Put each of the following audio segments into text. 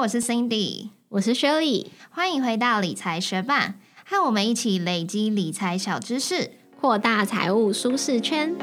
我是 Cindy，我是 Shirley，欢迎回到理财学伴，和我们一起累积理财小知识，扩大财务舒适圈。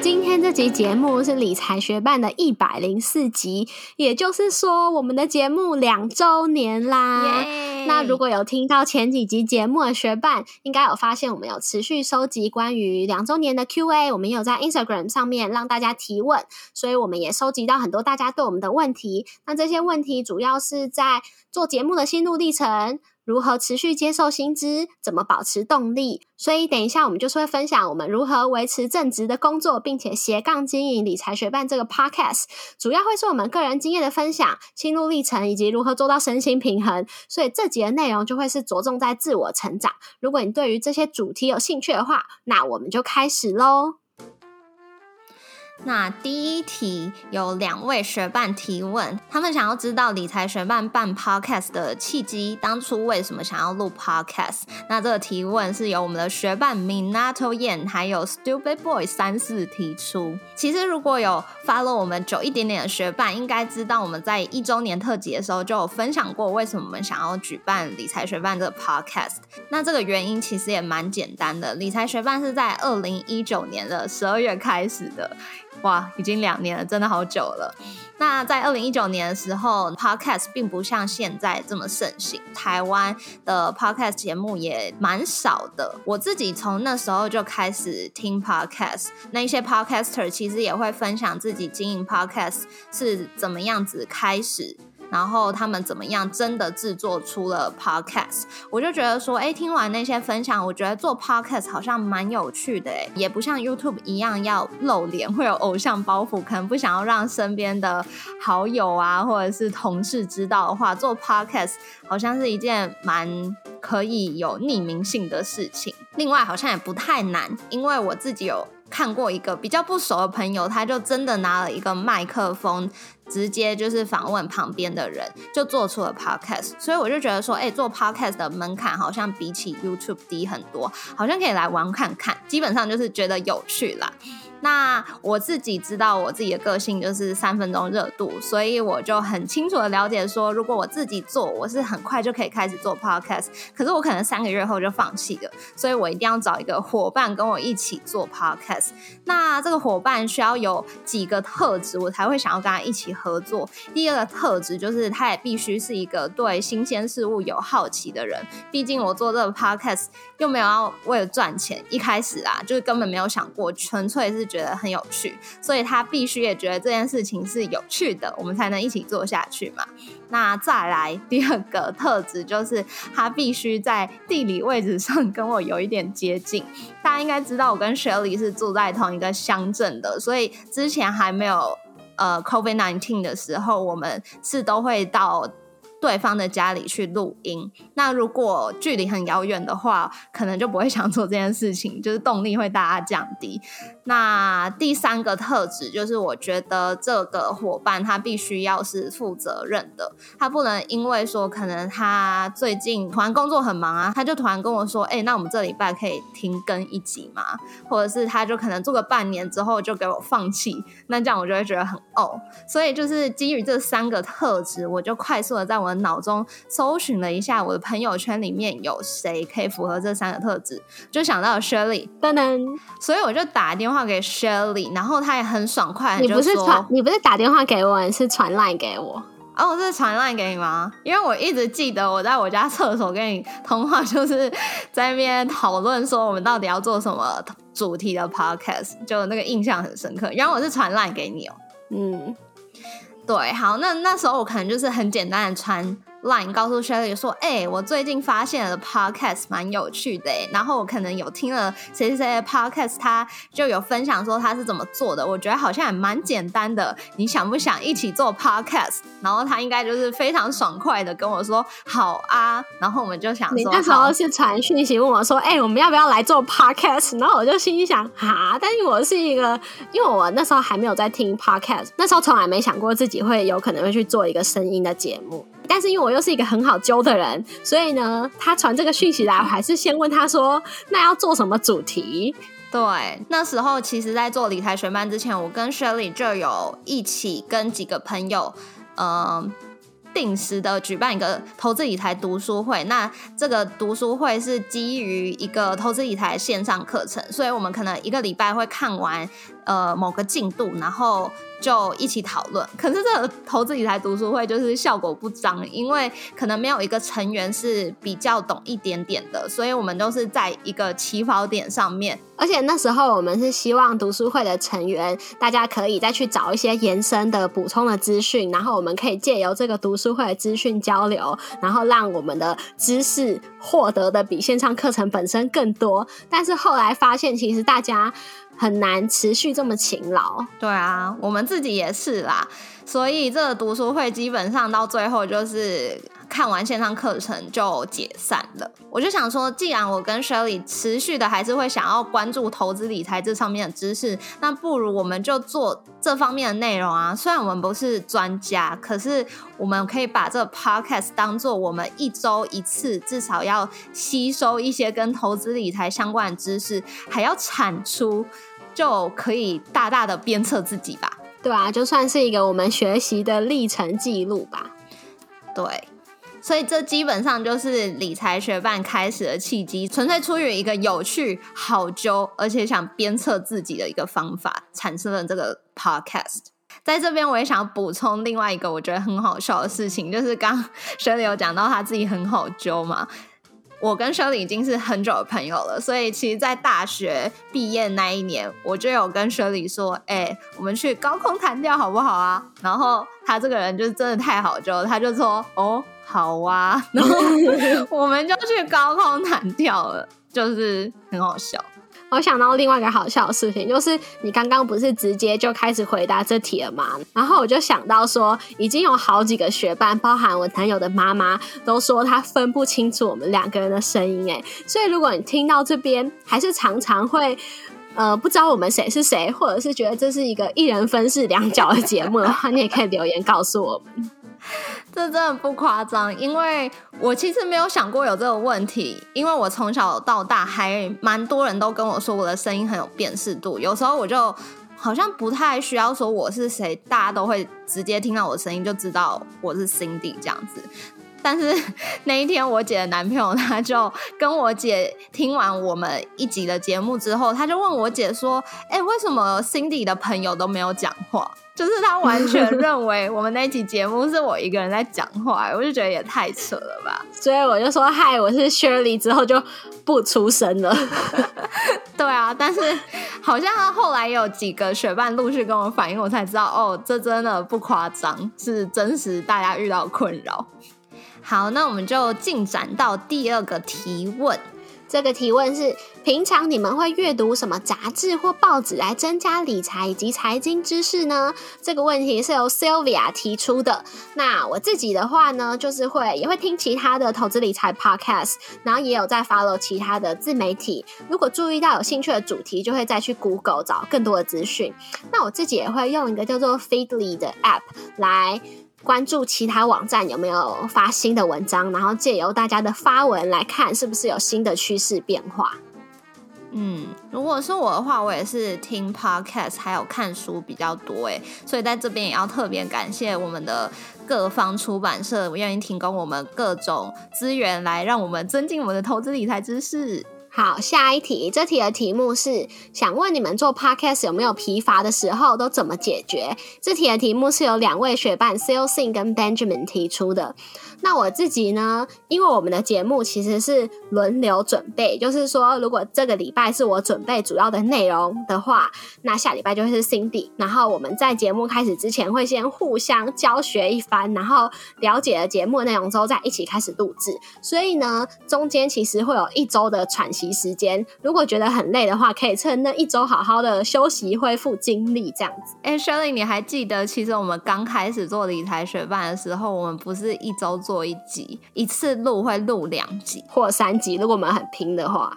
今天这集节目是理财学办的一百零四集，也就是说，我们的节目两周年啦。那如果有听到前几集节目的学伴，应该有发现我们有持续收集关于两周年的 Q&A，我们有在 Instagram 上面让大家提问，所以我们也收集到很多大家对我们的问题。那这些问题主要是在做节目的心路历程。如何持续接受薪资？怎么保持动力？所以等一下我们就是会分享我们如何维持正职的工作，并且斜杠经营理财学办这个 podcast，主要会是我们个人经验的分享、心路历程以及如何做到身心平衡。所以这集的内容就会是着重在自我成长。如果你对于这些主题有兴趣的话，那我们就开始喽。那第一题有两位学伴提问，他们想要知道理财学伴办 podcast 的契机，当初为什么想要录 podcast？那这个提问是由我们的学伴 Minato Yan 还有 Stupid Boy 三四提出。其实如果有 follow 我们久一点点的学伴，应该知道我们在一周年特辑的时候就有分享过，为什么我们想要举办理财学伴这个 podcast。那这个原因其实也蛮简单的，理财学伴是在二零一九年的十二月开始的。哇，已经两年了，真的好久了。那在二零一九年的时候，Podcast 并不像现在这么盛行，台湾的 Podcast 节目也蛮少的。我自己从那时候就开始听 Podcast，那一些 Podcaster 其实也会分享自己经营 Podcast 是怎么样子开始。然后他们怎么样？真的制作出了 podcast，我就觉得说，哎，听完那些分享，我觉得做 podcast 好像蛮有趣的，哎，也不像 YouTube 一样要露脸，会有偶像包袱，可能不想要让身边的好友啊，或者是同事知道的话，做 podcast 好像是一件蛮可以有匿名性的事情。另外，好像也不太难，因为我自己有看过一个比较不熟的朋友，他就真的拿了一个麦克风。直接就是访问旁边的人，就做出了 podcast，所以我就觉得说，哎，做 podcast 的门槛好像比起 YouTube 低很多，好像可以来玩看看。基本上就是觉得有趣啦。那我自己知道我自己的个性就是三分钟热度，所以我就很清楚的了解说，如果我自己做，我是很快就可以开始做 podcast，可是我可能三个月后就放弃了，所以我一定要找一个伙伴跟我一起做 podcast。那这个伙伴需要有几个特质，我才会想要跟他一起。合作第二个特质就是，他也必须是一个对新鲜事物有好奇的人。毕竟我做这个 podcast 又没有要为了赚钱，一开始啊，就是根本没有想过，纯粹是觉得很有趣。所以他必须也觉得这件事情是有趣的，我们才能一起做下去嘛。那再来第二个特质就是，他必须在地理位置上跟我有一点接近。大家应该知道，我跟雪莉是住在同一个乡镇的，所以之前还没有。呃，COVID nineteen 的时候，我们是都会到。对方的家里去录音，那如果距离很遥远的话，可能就不会想做这件事情，就是动力会大大降低。那第三个特质就是，我觉得这个伙伴他必须要是负责任的，他不能因为说可能他最近突然工作很忙啊，他就突然跟我说，哎，那我们这礼拜可以停更一集吗？或者是他就可能做个半年之后就给我放弃，那这样我就会觉得很哦。所以就是基于这三个特质，我就快速的在我。我脑中搜寻了一下，我的朋友圈里面有谁可以符合这三个特质，就想到了 Shirley，噔噔，所以我就打电话给 Shirley，然后他也很爽快，你不是传，你不是打电话给我，你是传 line 给我，哦，我是传 line 给你吗？因为我一直记得我在我家厕所跟你通话，就是在那边讨论说我们到底要做什么主题的 podcast，就那个印象很深刻。然后我是传 line 给你哦，嗯。对，好，那那时候我可能就是很简单的穿。Line 告诉 Shelly 说：“哎，我最近发现了 Podcast 蛮有趣的，然后我可能有听了谁谁谁的 Podcast，他就有分享说他是怎么做的，我觉得好像也蛮简单的。你想不想一起做 Podcast？然后他应该就是非常爽快的跟我说好啊。然后我们就想说，你那时候是传讯息问我说：哎，我们要不要来做 Podcast？然后我就心想哈，但是我是一个，因为我那时候还没有在听 Podcast，那时候从来没想过自己会有可能会去做一个声音的节目。”但是因为我又是一个很好揪的人，所以呢，他传这个讯息来，我还是先问他说：“那要做什么主题？”对，那时候其实，在做理财学班之前，我跟 Shirley 就有一起跟几个朋友，嗯。定时的举办一个投资理财读书会，那这个读书会是基于一个投资理财线上课程，所以我们可能一个礼拜会看完呃某个进度，然后。就一起讨论，可是这个投资理财读书会就是效果不彰，因为可能没有一个成员是比较懂一点点的，所以我们都是在一个起跑点上面。而且那时候我们是希望读书会的成员，大家可以再去找一些延伸的补充的资讯，然后我们可以借由这个读书会的资讯交流，然后让我们的知识获得的比线上课程本身更多。但是后来发现，其实大家。很难持续这么勤劳，对啊，我们自己也是啦，所以这个读书会基本上到最后就是看完线上课程就解散了。我就想说，既然我跟 Shirley 持续的还是会想要关注投资理财这上面的知识，那不如我们就做这方面的内容啊。虽然我们不是专家，可是我们可以把这个 Podcast 当做我们一周一次，至少要吸收一些跟投资理财相关的知识，还要产出。就可以大大的鞭策自己吧，对啊，就算是一个我们学习的历程记录吧。对，所以这基本上就是理财学办开始的契机，纯粹出于一个有趣、好揪，而且想鞭策自己的一个方法，产生了这个 podcast。在这边，我也想补充另外一个我觉得很好笑的事情，就是刚学里有讲到他自己很好揪嘛。我跟 Shirley 已经是很久的朋友了，所以其实，在大学毕业那一年，我就有跟 Shirley 说：“哎，我们去高空弹跳好不好啊？”然后他这个人就是真的太好，就他就说：“哦，好啊。” 然后我们就去高空弹跳了，就是很好笑。我想到另外一个好笑的事情，就是你刚刚不是直接就开始回答这题了吗？然后我就想到说，已经有好几个学伴，包含我男友的妈妈，都说他分不清楚我们两个人的声音。哎，所以如果你听到这边，还是常常会呃不知道我们谁是谁，或者是觉得这是一个一人分饰两角的节目的话，你也可以留言告诉我们。这真的不夸张，因为我其实没有想过有这个问题，因为我从小到大还蛮多人都跟我说我的声音很有辨识度，有时候我就好像不太需要说我是谁，大家都会直接听到我的声音就知道我是 Cindy 这样子。但是 那一天我姐的男朋友他就跟我姐听完我们一集的节目之后，他就问我姐说：“哎，为什么 Cindy 的朋友都没有讲话？”就是他完全认为我们那期节目是我一个人在讲话，我就觉得也太扯了吧。所以我就说嗨，我是 Shirley，之后就不出声了。对啊，但是好像后来有几个学伴陆续跟我反映，我才知道哦，这真的不夸张，是真实大家遇到困扰。好，那我们就进展到第二个提问。这个提问是：平常你们会阅读什么杂志或报纸来增加理财以及财经知识呢？这个问题是由 Sylvia 提出的。那我自己的话呢，就是会也会听其他的投资理财 podcast，然后也有在 follow 其他的自媒体。如果注意到有兴趣的主题，就会再去 Google 找更多的资讯。那我自己也会用一个叫做 Feedly 的 app 来。关注其他网站有没有发新的文章，然后借由大家的发文来看是不是有新的趋势变化。嗯，如果是我的话，我也是听 podcast 还有看书比较多诶，所以在这边也要特别感谢我们的各方出版社愿意提供我们各种资源，来让我们增进我们的投资理财知识。好，下一题，这题的题目是想问你们做 podcast 有没有疲乏的时候，都怎么解决？这题的题目是由两位学伴 s a l e s i n g 跟 Benjamin 提出的。那我自己呢？因为我们的节目其实是轮流准备，就是说，如果这个礼拜是我准备主要的内容的话，那下礼拜就会是 Cindy。然后我们在节目开始之前会先互相教学一番，然后了解了节目内容之后，再一起开始录制。所以呢，中间其实会有一周的喘时间。如果觉得很累的话，可以趁那一周好好的休息，恢复精力这样子。哎，Shirley，你还记得，其实我们刚开始做理财学办的时候，我们不是一周。做一集，一次录会录两集或三集，如果我们很拼的话，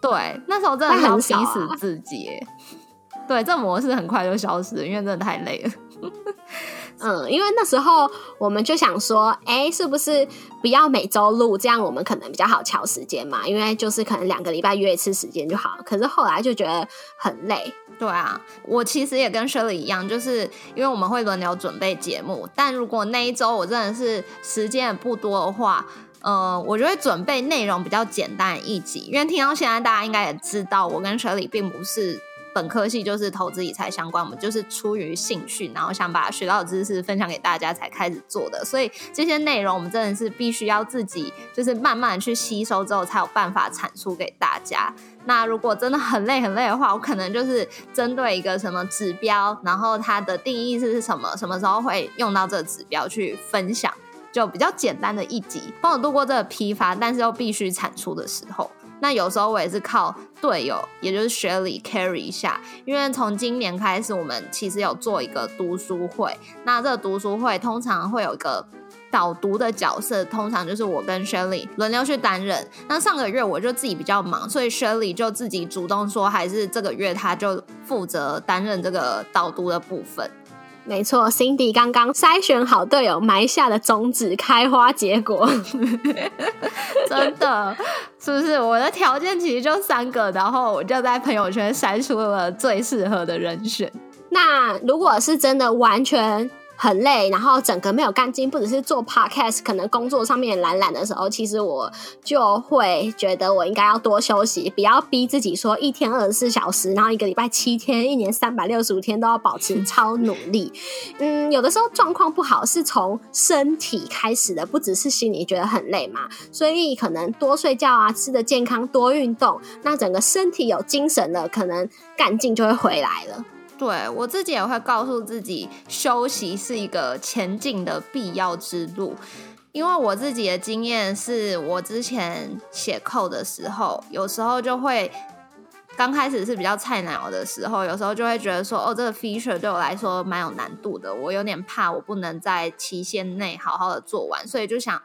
对，那时候真的很逼死自己。对，这模式很快就消失了，因为真的太累了。嗯，因为那时候我们就想说，哎，是不是不要每周录，这样我们可能比较好调时间嘛？因为就是可能两个礼拜约一次时间就好。可是后来就觉得很累。对啊，我其实也跟 Shirley 一样，就是因为我们会轮流准备节目，但如果那一周我真的是时间不多的话，呃，我就会准备内容比较简单一集。因为听到现在，大家应该也知道，我跟 Shirley 并不是。本科系就是投资理财相关，我们就是出于兴趣，然后想把学到的知识分享给大家才开始做的。所以这些内容我们真的是必须要自己就是慢慢去吸收之后，才有办法产出给大家。那如果真的很累很累的话，我可能就是针对一个什么指标，然后它的定义是什么，什么时候会用到这个指标去分享，就比较简单的一集，帮我度过这个批发，但是又必须产出的时候。那有时候我也是靠队友，也就是学里 carry 一下，因为从今年开始，我们其实有做一个读书会。那这个读书会通常会有一个导读的角色，通常就是我跟 Shirley 轮流去担任。那上个月我就自己比较忙，所以 Shirley 就自己主动说，还是这个月他就负责担任这个导读的部分。没错，Cindy 刚刚筛选好队友，埋下的种子开花结果，真的是不是？我的条件其实就三个，然后我就在朋友圈筛出了最适合的人选。那如果是真的完全。很累，然后整个没有干劲，不只是做 podcast，可能工作上面懒懒的时候，其实我就会觉得我应该要多休息，不要逼自己说一天二十四小时，然后一个礼拜七天，一年三百六十五天都要保持超努力。嗯，有的时候状况不好是从身体开始的，不只是心里觉得很累嘛，所以可能多睡觉啊，吃的健康，多运动，那整个身体有精神了，可能干劲就会回来了。对我自己也会告诉自己，休息是一个前进的必要之路。因为我自己的经验是，我之前写扣的时候，有时候就会刚开始是比较菜鸟的时候，有时候就会觉得说，哦，这个 feature 对我来说蛮有难度的，我有点怕我不能在期限内好好的做完，所以就想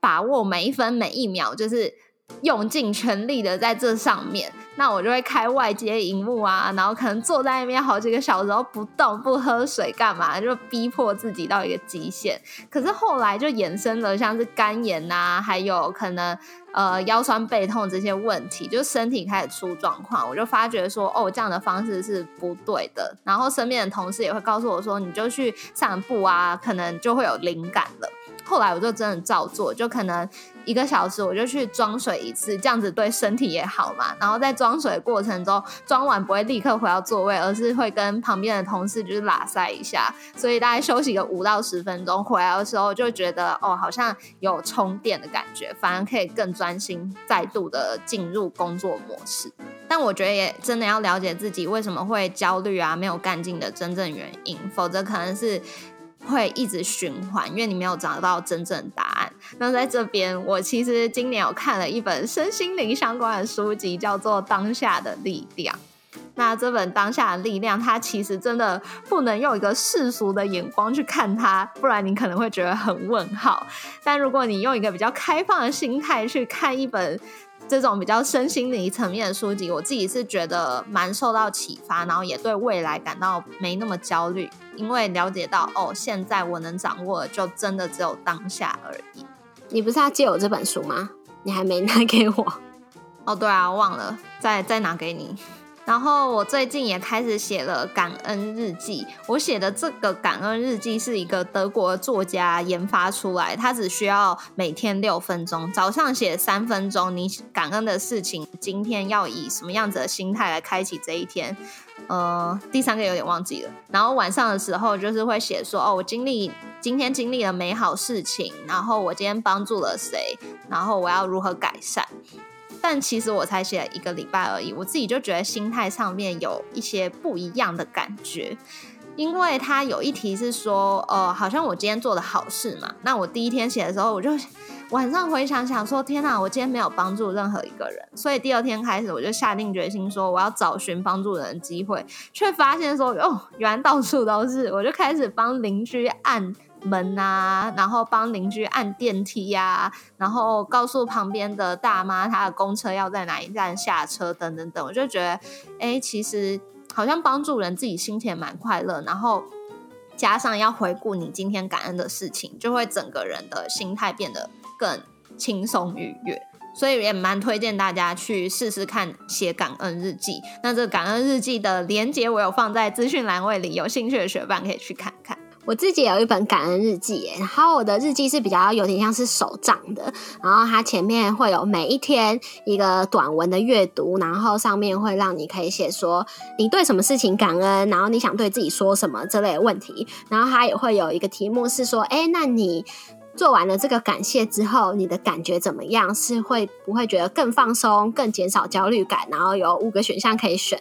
把握每一分每一秒，就是。用尽全力的在这上面，那我就会开外接荧幕啊，然后可能坐在那边好几个小时都不动不喝水干嘛，就逼迫自己到一个极限。可是后来就衍生了像是肝炎呐，还有可能呃腰酸背痛这些问题，就身体开始出状况，我就发觉说哦这样的方式是不对的。然后身边的同事也会告诉我说，你就去散步啊，可能就会有灵感了。后来我就真的照做，就可能一个小时我就去装水一次，这样子对身体也好嘛。然后在装水过程中，装完不会立刻回到座位，而是会跟旁边的同事就是拉塞一下，所以大概休息个五到十分钟，回来的时候就觉得哦，好像有充电的感觉，反而可以更专心，再度的进入工作模式。但我觉得也真的要了解自己为什么会焦虑啊，没有干劲的真正原因，否则可能是。会一直循环，因为你没有找到真正答案。那在这边，我其实今年有看了一本身心灵相关的书籍，叫做《当下的力量》。那这本《当下的力量》，它其实真的不能用一个世俗的眼光去看它，不然你可能会觉得很问号。但如果你用一个比较开放的心态去看一本，这种比较身心灵层面的书籍，我自己是觉得蛮受到启发，然后也对未来感到没那么焦虑，因为了解到哦，现在我能掌握的就真的只有当下而已。你不是要借我这本书吗？你还没拿给我？哦，对啊，忘了，再再拿给你。然后我最近也开始写了感恩日记。我写的这个感恩日记是一个德国作家研发出来，他只需要每天六分钟，早上写三分钟，你感恩的事情，今天要以什么样子的心态来开启这一天？呃，第三个有点忘记了。然后晚上的时候就是会写说，哦，我经历今天经历了美好事情，然后我今天帮助了谁，然后我要如何改善。但其实我才写了一个礼拜而已，我自己就觉得心态上面有一些不一样的感觉，因为他有一题是说，呃，好像我今天做的好事嘛，那我第一天写的时候，我就晚上回想想说，天哪，我今天没有帮助任何一个人，所以第二天开始我就下定决心说，我要找寻帮助人的机会，却发现说，哦，原来到处都是，我就开始帮邻居按。门啊，然后帮邻居按电梯呀，然后告诉旁边的大妈她的公车要在哪一站下车，等等等。我就觉得，哎，其实好像帮助人自己心情蛮快乐，然后加上要回顾你今天感恩的事情，就会整个人的心态变得更轻松愉悦。所以也蛮推荐大家去试试看写感恩日记。那这个感恩日记的连接我有放在资讯栏位里，有兴趣的学伴可以去看看。我自己有一本感恩日记，然后我的日记是比较有点像是手账的，然后它前面会有每一天一个短文的阅读，然后上面会让你可以写说你对什么事情感恩，然后你想对自己说什么这类的问题，然后它也会有一个题目是说，哎，那你。做完了这个感谢之后，你的感觉怎么样？是会不会觉得更放松、更减少焦虑感？然后有五个选项可以选。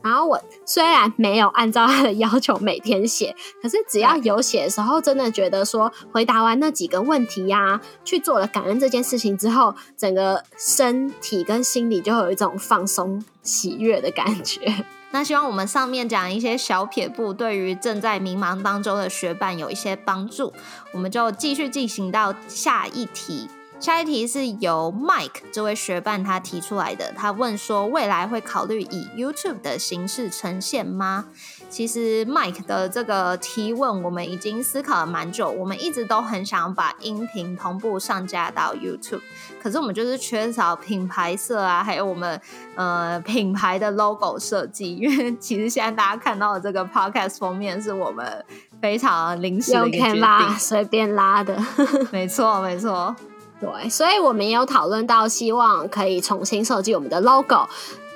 然后我虽然没有按照他的要求每天写，可是只要有写的时候，真的觉得说回答完那几个问题呀，去做了感恩这件事情之后，整个身体跟心理就有一种放松、喜悦的感觉。那希望我们上面讲一些小撇步，对于正在迷茫当中的学伴有一些帮助。我们就继续进行到下一题。下一题是由 Mike 这位学伴他提出来的，他问说：未来会考虑以 YouTube 的形式呈现吗？其实 Mike 的这个提问，我们已经思考了蛮久。我们一直都很想把音频同步上架到 YouTube，可是我们就是缺少品牌色啊，还有我们呃品牌的 logo 设计。因为其实现在大家看到的这个 Podcast 封面，是我们非常临时的一个决定，随便拉的。没错，没错。对，所以我们也有讨论到，希望可以重新设计我们的 logo。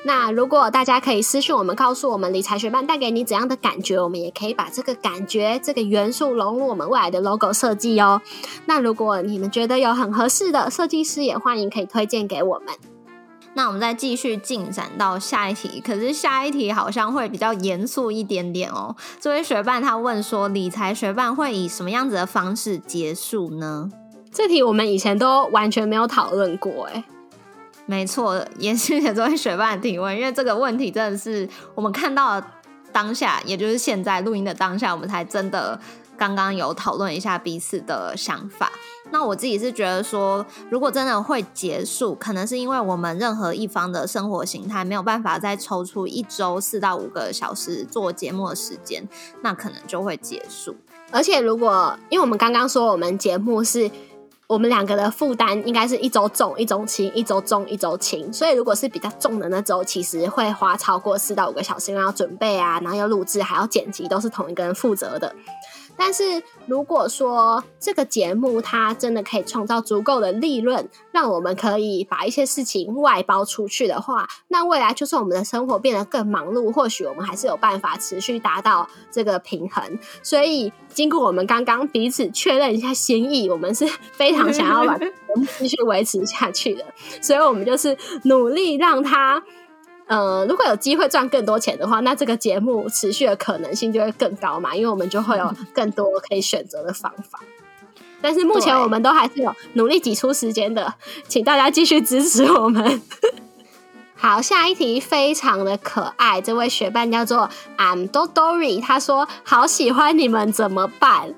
那如果大家可以私信我们，告诉我们理财学伴带给你怎样的感觉，我们也可以把这个感觉、这个元素融入我们未来的 logo 设计哦。那如果你们觉得有很合适的设计师，也欢迎可以推荐给我们。那我们再继续进展到下一题，可是下一题好像会比较严肃一点点哦。这位学伴他问说，理财学伴会以什么样子的方式结束呢？这题我们以前都完全没有讨论过，哎，没错，也是这位学霸提问，因为这个问题真的是我们看到当下，也就是现在录音的当下，我们才真的刚刚有讨论一下彼此的想法。那我自己是觉得说，如果真的会结束，可能是因为我们任何一方的生活形态没有办法再抽出一周四到五个小时做节目的时间，那可能就会结束。而且，如果因为我们刚刚说我们节目是。我们两个的负担应该是一周重一周轻，一周重一周轻。所以如果是比较重的那周，其实会花超过四到五个小时，因为要准备啊，然后要录制，还要剪辑，都是同一个人负责的。但是如果说这个节目它真的可以创造足够的利润，让我们可以把一些事情外包出去的话，那未来就算我们的生活变得更忙碌，或许我们还是有办法持续达到这个平衡。所以经过我们刚刚彼此确认一下心意，我们是非常想要把节目继续维持下去的，所以我们就是努力让它。呃，如果有机会赚更多钱的话，那这个节目持续的可能性就会更高嘛，因为我们就会有更多可以选择的方法。但是目前我们都还是有努力挤出时间的，请大家继续支持我们。好，下一题非常的可爱，这位学伴叫做 I'm Dodori，他说好喜欢你们，怎么办？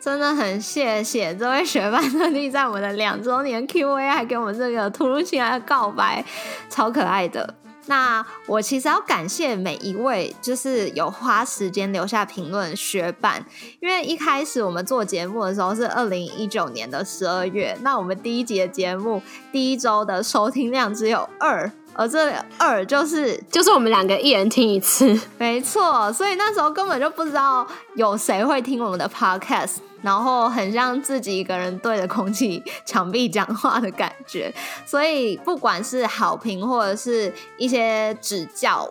真的很谢谢这位学伴特地在我们的两周年 Q&A 还给我们这个突如其来的告白，超可爱的。那我其实要感谢每一位，就是有花时间留下评论学伴，因为一开始我们做节目的时候是二零一九年的十二月，那我们第一集的节目第一周的收听量只有二，而这二就是就是我们两个一人听一次，没错，所以那时候根本就不知道有谁会听我们的 podcast。然后很像自己一个人对着空气墙壁讲话的感觉，所以不管是好评或者是一些指教，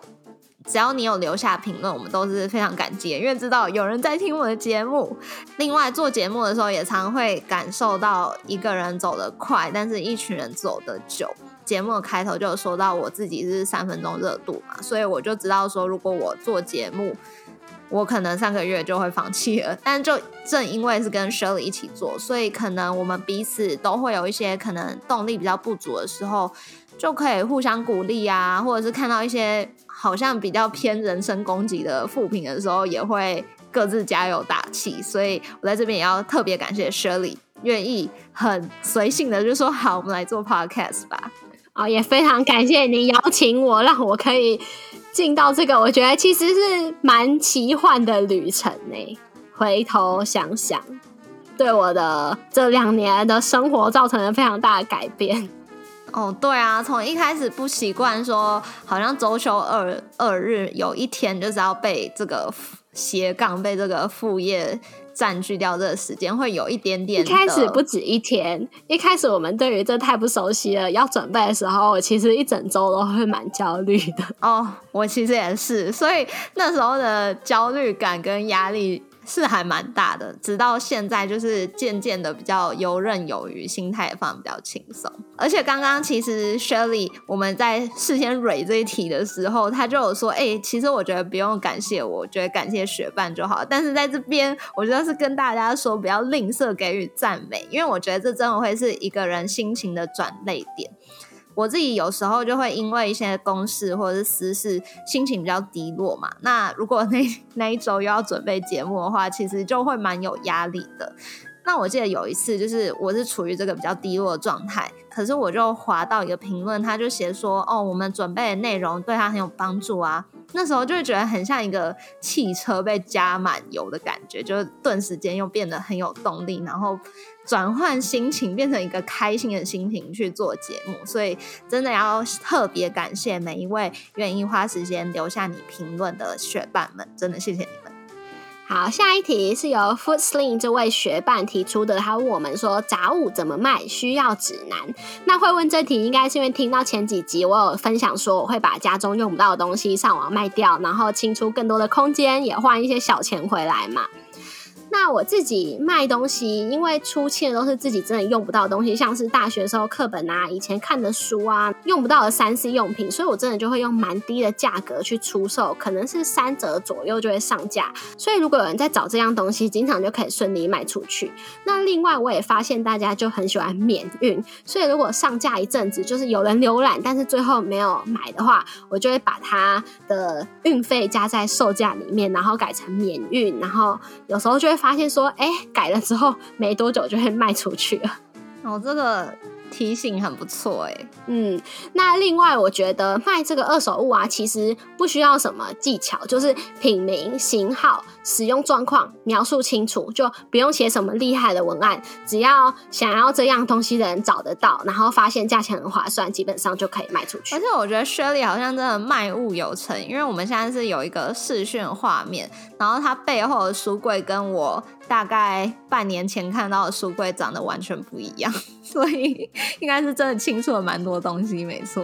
只要你有留下评论，我们都是非常感激，因为知道有人在听我的节目。另外做节目的时候，也常会感受到一个人走得快，但是一群人走得久。节目的开头就有说到我自己是三分钟热度嘛，所以我就知道说，如果我做节目。我可能上个月就会放弃了，但就正因为是跟 Shirley 一起做，所以可能我们彼此都会有一些可能动力比较不足的时候，就可以互相鼓励啊，或者是看到一些好像比较偏人身攻击的负评的时候，也会各自加油打气。所以我在这边也要特别感谢 Shirley，愿意很随性的就说好，我们来做 Podcast 吧。哦，也非常感谢你邀请我，让我可以。进到这个，我觉得其实是蛮奇幻的旅程呢。回头想想，对我的这两年的生活造成了非常大的改变。哦，对啊，从一开始不习惯说，好像周休二二日有一天就是要被这个斜杠被这个副业占据掉，这个时间会有一点点。一开始不止一天，一开始我们对于这太不熟悉了，要准备的时候，其实一整周都会蛮焦虑的。哦，我其实也是，所以那时候的焦虑感跟压力。是还蛮大的，直到现在就是渐渐的比较游刃有余，心态也放比较轻松。而且刚刚其实 Shirley 我们在事先蕊这一题的时候，他就有说：“哎，其实我觉得不用感谢我，我觉得感谢学伴就好。”但是在这边，我觉得是跟大家说，不要吝啬给予赞美，因为我觉得这真的会是一个人心情的转泪点。我自己有时候就会因为一些公事或者是私事，心情比较低落嘛。那如果那 那一周又要准备节目的话，其实就会蛮有压力的。那我记得有一次，就是我是处于这个比较低落的状态，可是我就滑到一个评论，他就写说：“哦，我们准备的内容对他很有帮助啊。”那时候就会觉得很像一个汽车被加满油的感觉，就顿时间又变得很有动力，然后。转换心情，变成一个开心的心情去做节目，所以真的要特别感谢每一位愿意花时间留下你评论的学伴们，真的谢谢你。好，下一题是由 Foot Sling 这位学伴提出的，他问我们说杂物怎么卖，需要指南。那会问这题，应该是因为听到前几集我有分享说，我会把家中用不到的东西上网卖掉，然后清出更多的空间，也换一些小钱回来嘛。那我自己卖东西，因为出欠都是自己真的用不到的东西，像是大学时候课本啊、以前看的书啊，用不到的三 C 用品，所以我真的就会用蛮低的价格去出售，可能是三折左右就会上架。所以如果有人在找这样东西，经常就可以顺利卖出去。那另外我也发现大家就很喜欢免运，所以如果上架一阵子，就是有人浏览，但是最后没有买的话，我就会把它的运费加在售价里面，然后改成免运，然后有时候就会。发现说，哎，改了之后没多久就会卖出去了。哦，这个。提醒很不错哎，嗯，那另外我觉得卖这个二手物啊，其实不需要什么技巧，就是品名、型号、使用状况描述清楚，就不用写什么厉害的文案，只要想要这样东西的人找得到，然后发现价钱很划算，基本上就可以卖出去。而且我觉得 Shirley 好像真的卖物有成，因为我们现在是有一个视讯画面，然后它背后的书柜跟我大概半年前看到的书柜长得完全不一样，所以。应该是真的清楚了蛮多东西，没错。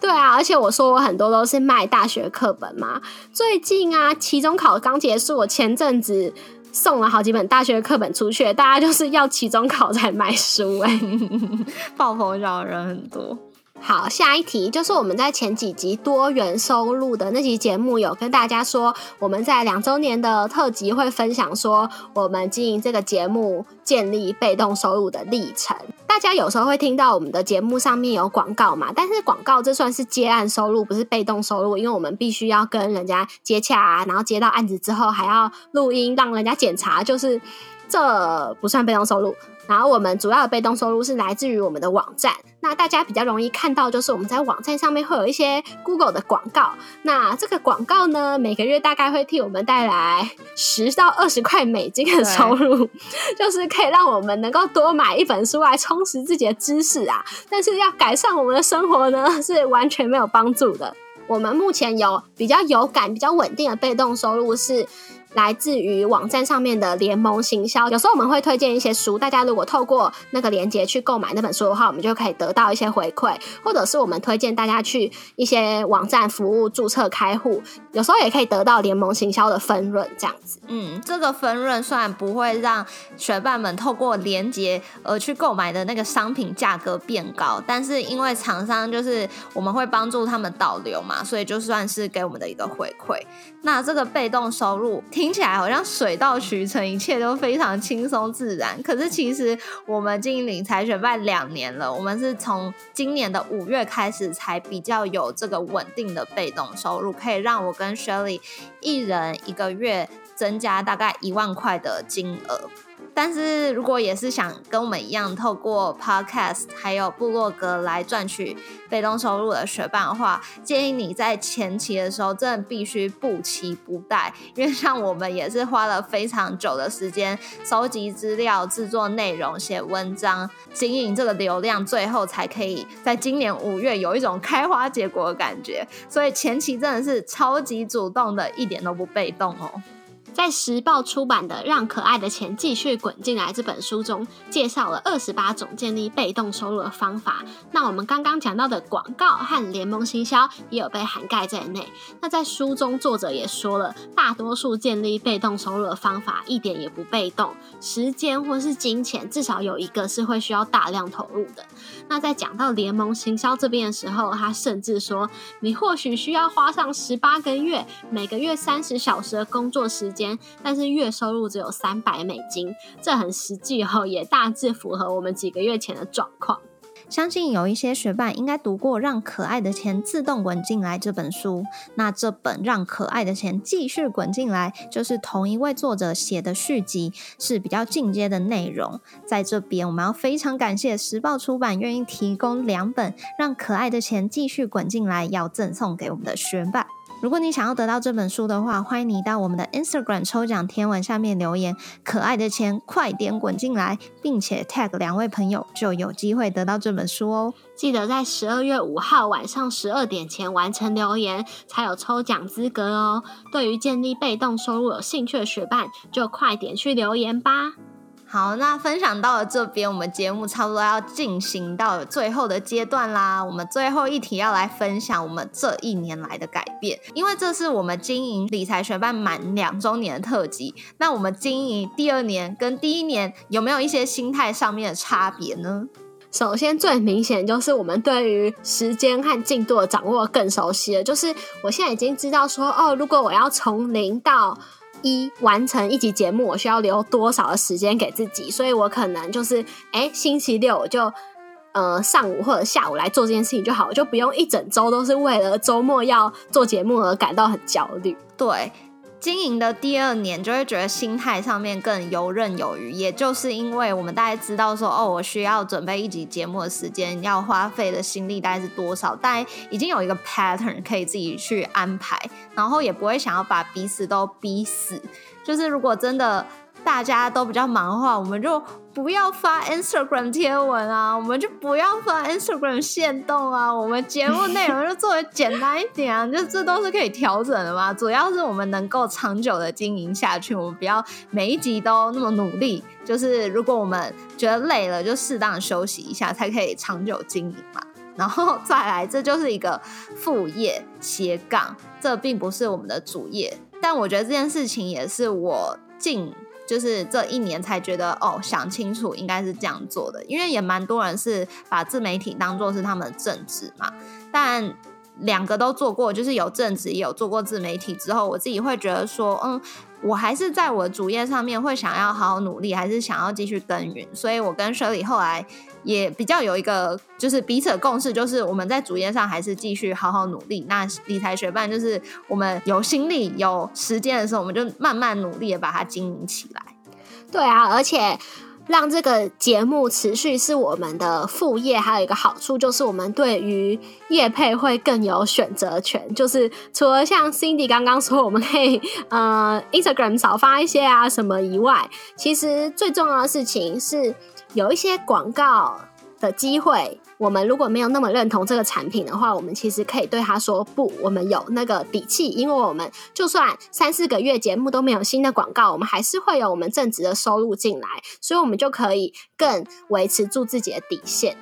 对啊，而且我说我很多都是卖大学课本嘛。最近啊，期中考刚结束，我前阵子送了好几本大学课本出去，大家就是要期中考才买书哎，爆头小人很多。好，下一题就是我们在前几集多元收入的那集节目有跟大家说，我们在两周年的特辑会分享说，我们经营这个节目建立被动收入的历程。大家有时候会听到我们的节目上面有广告嘛，但是广告这算是接案收入，不是被动收入，因为我们必须要跟人家接洽啊，然后接到案子之后还要录音让人家检查，就是这不算被动收入。然后我们主要的被动收入是来自于我们的网站，那大家比较容易看到就是我们在网站上面会有一些 Google 的广告，那这个广告呢，每个月大概会替我们带来十到二十块美金的收入，就是可以让我们能够多买一本书来充实自己的知识啊，但是要改善我们的生活呢，是完全没有帮助的。我们目前有比较有感、比较稳定的被动收入是。来自于网站上面的联盟行销，有时候我们会推荐一些书，大家如果透过那个链接去购买那本书的话，我们就可以得到一些回馈，或者是我们推荐大家去一些网站服务注册开户，有时候也可以得到联盟行销的分润，这样子。嗯，这个分润虽然不会让学伴们透过链接而去购买的那个商品价格变高，但是因为厂商就是我们会帮助他们导流嘛，所以就算是给我们的一个回馈。那这个被动收入。听起来好像水到渠成，一切都非常轻松自然。可是其实我们经营理财选办两年了，我们是从今年的五月开始才比较有这个稳定的被动收入，可以让我跟 Shirley 一人一个月增加大概一万块的金额。但是如果也是想跟我们一样，透过 Podcast 还有部落格来赚取被动收入的学伴的话，建议你在前期的时候真的必须不期不待，因为像我们也是花了非常久的时间收集资料、制作内容、写文章、经营这个流量，最后才可以在今年五月有一种开花结果的感觉。所以前期真的是超级主动的，一点都不被动哦。在时报出版的《让可爱的钱继续滚进来》这本书中，介绍了二十八种建立被动收入的方法。那我们刚刚讲到的广告和联盟行销也有被涵盖在内。那在书中，作者也说了，大多数建立被动收入的方法一点也不被动，时间或是金钱，至少有一个是会需要大量投入的。那在讲到联盟行销这边的时候，他甚至说，你或许需要花上十八个月，每个月三十小时的工作时间。但是月收入只有三百美金，这很实际哦，也大致符合我们几个月前的状况。相信有一些学霸应该读过《让可爱的钱自动滚进来》这本书。那这本《让可爱的钱继续滚进来》就是同一位作者写的续集，是比较进阶的内容。在这边，我们要非常感谢时报出版愿意提供两本《让可爱的钱继续滚进来》，要赠送给我们的学霸。如果你想要得到这本书的话，欢迎你到我们的 Instagram 抽奖天文下面留言“可爱的钱快点滚进来”，并且 tag 两位朋友，就有机会得到这本书哦。记得在十二月五号晚上十二点前完成留言，才有抽奖资格哦。对于建立被动收入有兴趣的学伴，就快点去留言吧。好，那分享到了这边，我们节目差不多要进行到最后的阶段啦。我们最后一题要来分享我们这一年来的改变，因为这是我们经营理财学办满两周年的特辑。那我们经营第二年跟第一年有没有一些心态上面的差别呢？首先，最明显就是我们对于时间和进度的掌握更熟悉了。就是我现在已经知道说，哦，如果我要从零到一完成一集节目，我需要留多少的时间给自己？所以我可能就是，哎，星期六我就呃上午或者下午来做这件事情就好，我就不用一整周都是为了周末要做节目而感到很焦虑。对。经营的第二年，就会觉得心态上面更游刃有余。也就是因为我们大概知道说，哦，我需要准备一集节目的时间，要花费的心力大概是多少，但已经有一个 pattern 可以自己去安排，然后也不会想要把彼此都逼死。就是如果真的。大家都比较忙的话，我们就不要发 Instagram 贴文啊，我们就不要发 Instagram 线动啊，我们节目内容就做的简单一点啊，就这都是可以调整的嘛。主要是我们能够长久的经营下去，我们不要每一集都那么努力。就是如果我们觉得累了，就适当休息一下，才可以长久经营嘛。然后再来，这就是一个副业斜杠，这并不是我们的主业。但我觉得这件事情也是我进。就是这一年才觉得哦，想清楚应该是这样做的，因为也蛮多人是把自媒体当做是他们的正职嘛。但两个都做过，就是有正职也有做过自媒体之后，我自己会觉得说，嗯，我还是在我主业上面会想要好好努力，还是想要继续耕耘。所以我跟 Shirley 后来。也比较有一个就是彼此的共识，就是我们在主业上还是继续好好努力。那理财学办就是我们有心力、有时间的时候，我们就慢慢努力的把它经营起来。对啊，而且让这个节目持续是我们的副业，还有一个好处就是我们对于业配会更有选择权。就是除了像 Cindy 刚刚说，我们可以呃 Instagram 少发一些啊什么以外，其实最重要的事情是。有一些广告的机会，我们如果没有那么认同这个产品的话，我们其实可以对他说不。我们有那个底气，因为我们就算三四个月节目都没有新的广告，我们还是会有我们正职的收入进来，所以我们就可以更维持住自己的底线。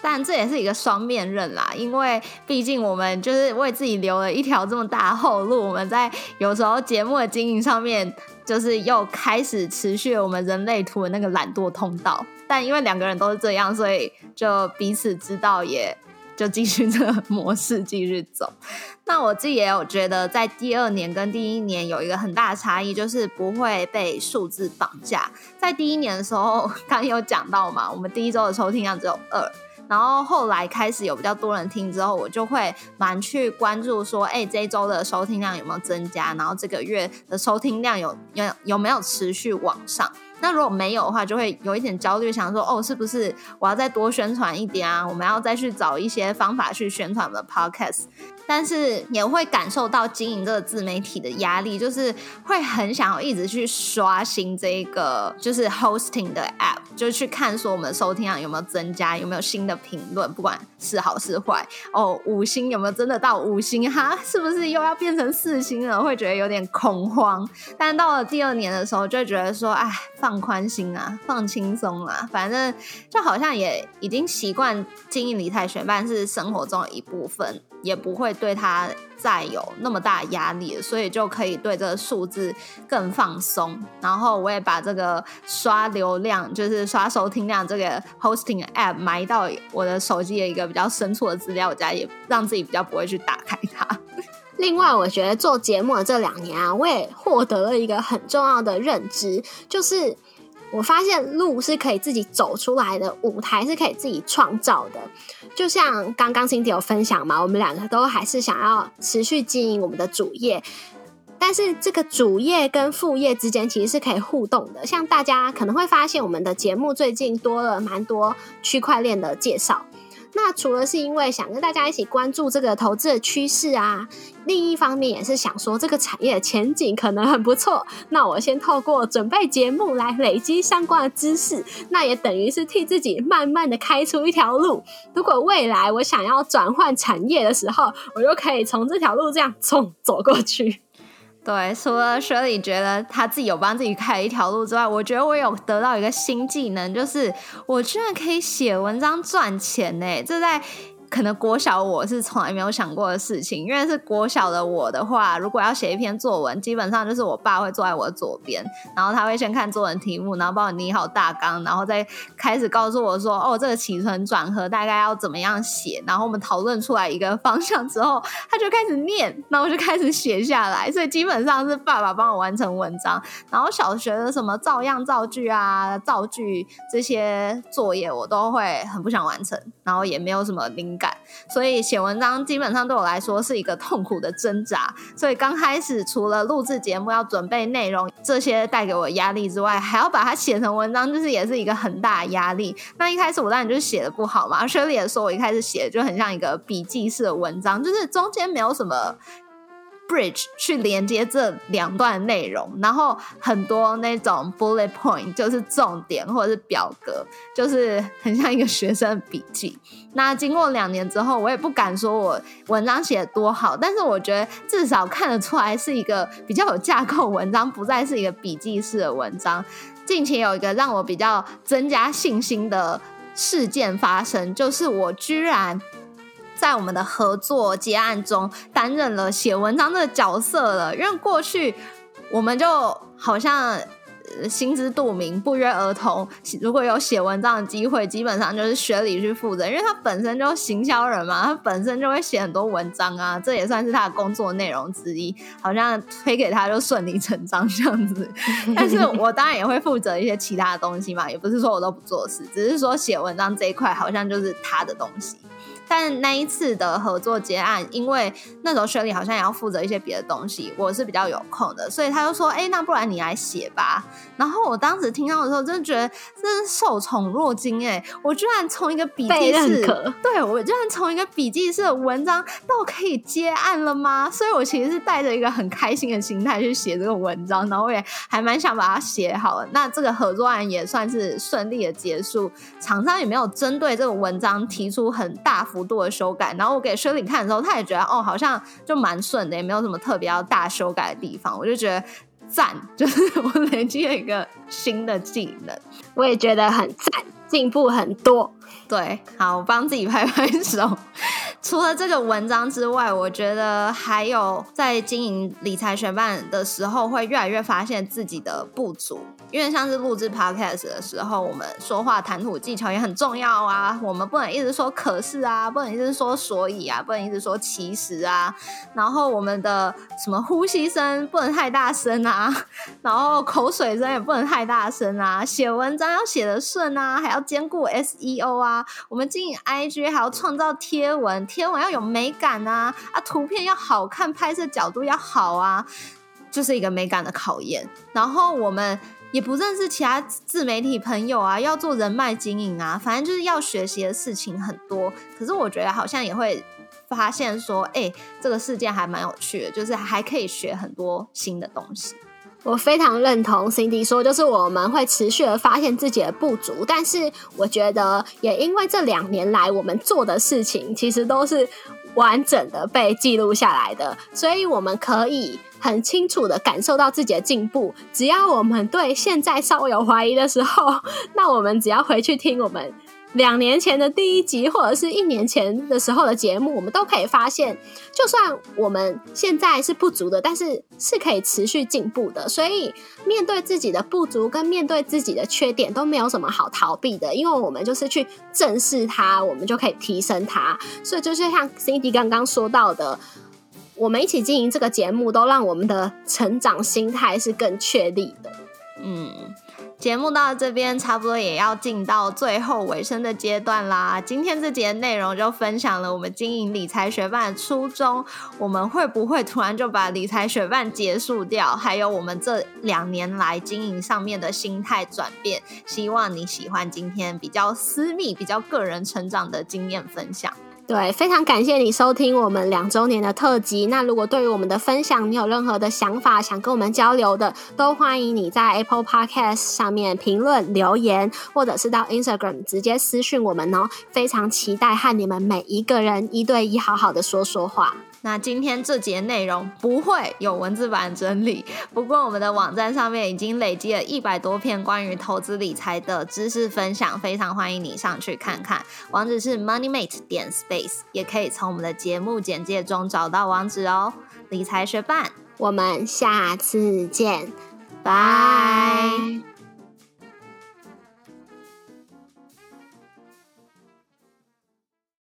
但这也是一个双面刃啦，因为毕竟我们就是为自己留了一条这么大的后路，我们在有时候节目的经营上面，就是又开始持续我们人类图的那个懒惰通道。但因为两个人都是这样，所以就彼此知道，也就继续这个模式继续走。那我自己也有觉得，在第二年跟第一年有一个很大的差异，就是不会被数字绑架。在第一年的时候，刚有讲到嘛，我们第一周的收听量只有二，然后后来开始有比较多人听之后，我就会蛮去关注说，哎，这一周的收听量有没有增加，然后这个月的收听量有有有没有持续往上。那如果没有的话，就会有一点焦虑，想说哦，是不是我要再多宣传一点啊？我们要再去找一些方法去宣传我们的 podcast。但是也会感受到经营这个自媒体的压力，就是会很想要一直去刷新这个就是 hosting 的 app，就去看说我们的收听量有没有增加，有没有新的评论，不管是好是坏。哦，五星有没有真的到五星？哈，是不是又要变成四星了？会觉得有点恐慌。但到了第二年的时候，就觉得说，哎，放宽心啊，放轻松啊，反正就好像也已经习惯经营理财学办是生活中的一部分。也不会对他再有那么大压力，所以就可以对这个数字更放松。然后我也把这个刷流量，就是刷收听量这个 hosting app 埋到我的手机的一个比较深处的资料夹，也让自己比较不会去打开它。另外，我觉得做节目的这两年啊，我也获得了一个很重要的认知，就是我发现路是可以自己走出来的，舞台是可以自己创造的。就像刚刚 Cindy 有分享嘛，我们两个都还是想要持续经营我们的主业，但是这个主业跟副业之间其实是可以互动的。像大家可能会发现，我们的节目最近多了蛮多区块链的介绍。那除了是因为想跟大家一起关注这个投资的趋势啊，另一方面也是想说这个产业的前景可能很不错。那我先透过准备节目来累积相关的知识，那也等于是替自己慢慢的开出一条路。如果未来我想要转换产业的时候，我就可以从这条路这样冲走过去。对，除了雪里觉得他自己有帮自己开一条路之外，我觉得我有得到一个新技能，就是我居然可以写文章赚钱呢！这在。可能国小我是从来没有想过的事情，因为是国小的我的话，如果要写一篇作文，基本上就是我爸会坐在我左边，然后他会先看作文题目，然后帮我拟好大纲，然后再开始告诉我说：“哦，这个起承转合大概要怎么样写。”然后我们讨论出来一个方向之后，他就开始念，那我就开始写下来。所以基本上是爸爸帮我完成文章，然后小学的什么照样造句啊、造句这些作业我都会很不想完成，然后也没有什么灵。感，所以写文章基本上对我来说是一个痛苦的挣扎。所以刚开始除了录制节目要准备内容这些带给我压力之外，还要把它写成文章，就是也是一个很大的压力。那一开始我当然就写的不好嘛。学姐也说我一开始写的就很像一个笔记式的文章，就是中间没有什么。Bridge 去连接这两段内容，然后很多那种 bullet point 就是重点或者是表格，就是很像一个学生笔记。那经过两年之后，我也不敢说我文章写的多好，但是我觉得至少看得出来是一个比较有架构文章，不再是一个笔记式的文章。近期有一个让我比较增加信心的事件发生，就是我居然。在我们的合作结案中，担任了写文章的角色了。因为过去我们就好像心知肚明，不约而同。如果有写文章的机会，基本上就是学理去负责，因为他本身就行销人嘛，他本身就会写很多文章啊，这也算是他的工作内容之一。好像推给他就顺理成章这样子。但是我当然也会负责一些其他的东西嘛，也不是说我都不做事，只是说写文章这一块好像就是他的东西。但那一次的合作结案，因为那时候雪莉好像也要负责一些别的东西，我是比较有空的，所以他就说：“哎，那不然你来写吧。”然后我当时听到的时候，真的觉得真是受宠若惊哎！我居然从一个笔记式 对我居然从一个笔记式的文章到可以接案了吗？所以我其实是带着一个很开心的心态去写这个文章，然后我也还蛮想把它写好。那这个合作案也算是顺利的结束，厂商也没有针对这个文章提出很大幅。幅度的修改，然后我给 Shirley 看的时候，他也觉得哦，好像就蛮顺的，也没有什么特别要大修改的地方。我就觉得赞，就是我累积了一个新的技能，我也觉得很赞，进步很多。对，好，我帮自己拍拍手。除了这个文章之外，我觉得还有在经营理财学办的时候，会越来越发现自己的不足。因为像是录制 podcast 的时候，我们说话谈吐技巧也很重要啊。我们不能一直说可是啊，不能一直说所以啊，不能一直说其实啊。然后我们的什么呼吸声不能太大声啊，然后口水声也不能太大声啊。写文章要写的顺啊，还要兼顾 SEO 啊。我们经营 IG 还要创造贴文。贴文要有美感啊，啊，图片要好看，拍摄角度要好啊。就是一个美感的考验。然后我们也不认识其他自媒体朋友啊，要做人脉经营啊，反正就是要学习的事情很多。可是我觉得好像也会发现说，哎，这个世界还蛮有趣的，就是还可以学很多新的东西。我非常认同 Cindy 说，就是我们会持续的发现自己的不足，但是我觉得也因为这两年来我们做的事情其实都是完整的被记录下来的，所以我们可以很清楚的感受到自己的进步。只要我们对现在稍微有怀疑的时候，那我们只要回去听我们。两年前的第一集，或者是一年前的时候的节目，我们都可以发现，就算我们现在是不足的，但是是可以持续进步的。所以，面对自己的不足跟面对自己的缺点，都没有什么好逃避的，因为我们就是去正视它，我们就可以提升它。所以，就是像 Cindy 刚刚说到的，我们一起经营这个节目，都让我们的成长心态是更确立的。嗯。节目到这边差不多也要进到最后尾声的阶段啦。今天这节内容就分享了我们经营理财学办的初衷，我们会不会突然就把理财学办结束掉？还有我们这两年来经营上面的心态转变。希望你喜欢今天比较私密、比较个人成长的经验分享。对，非常感谢你收听我们两周年的特辑。那如果对于我们的分享，你有任何的想法想跟我们交流的，都欢迎你在 Apple Podcast 上面评论留言，或者是到 Instagram 直接私讯我们哦。非常期待和你们每一个人一对一好好的说说话。那今天这节内容不会有文字版整理，不过我们的网站上面已经累积了一百多篇关于投资理财的知识分享，非常欢迎你上去看看。网址是 moneymate 点 space，也可以从我们的节目简介中找到网址哦。理财学伴，我们下次见，拜。